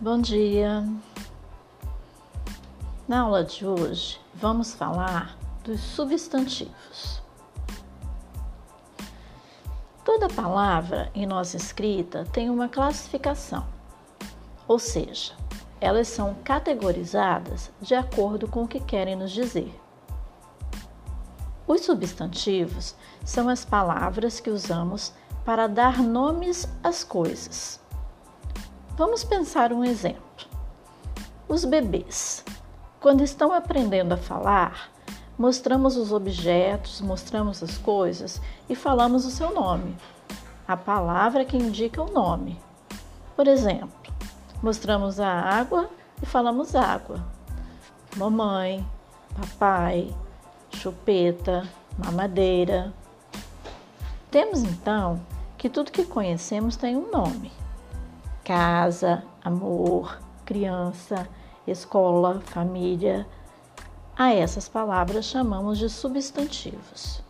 Bom dia. Na aula de hoje, vamos falar dos substantivos. Toda palavra em nossa escrita tem uma classificação, ou seja, elas são categorizadas de acordo com o que querem nos dizer. Os substantivos são as palavras que usamos para dar nomes às coisas. Vamos pensar um exemplo. Os bebês, quando estão aprendendo a falar, mostramos os objetos, mostramos as coisas e falamos o seu nome, a palavra que indica o nome. Por exemplo, mostramos a água e falamos água. Mamãe, papai, chupeta, mamadeira. Temos então que tudo que conhecemos tem um nome casa, amor, criança, escola, família. A essas palavras chamamos de substantivos.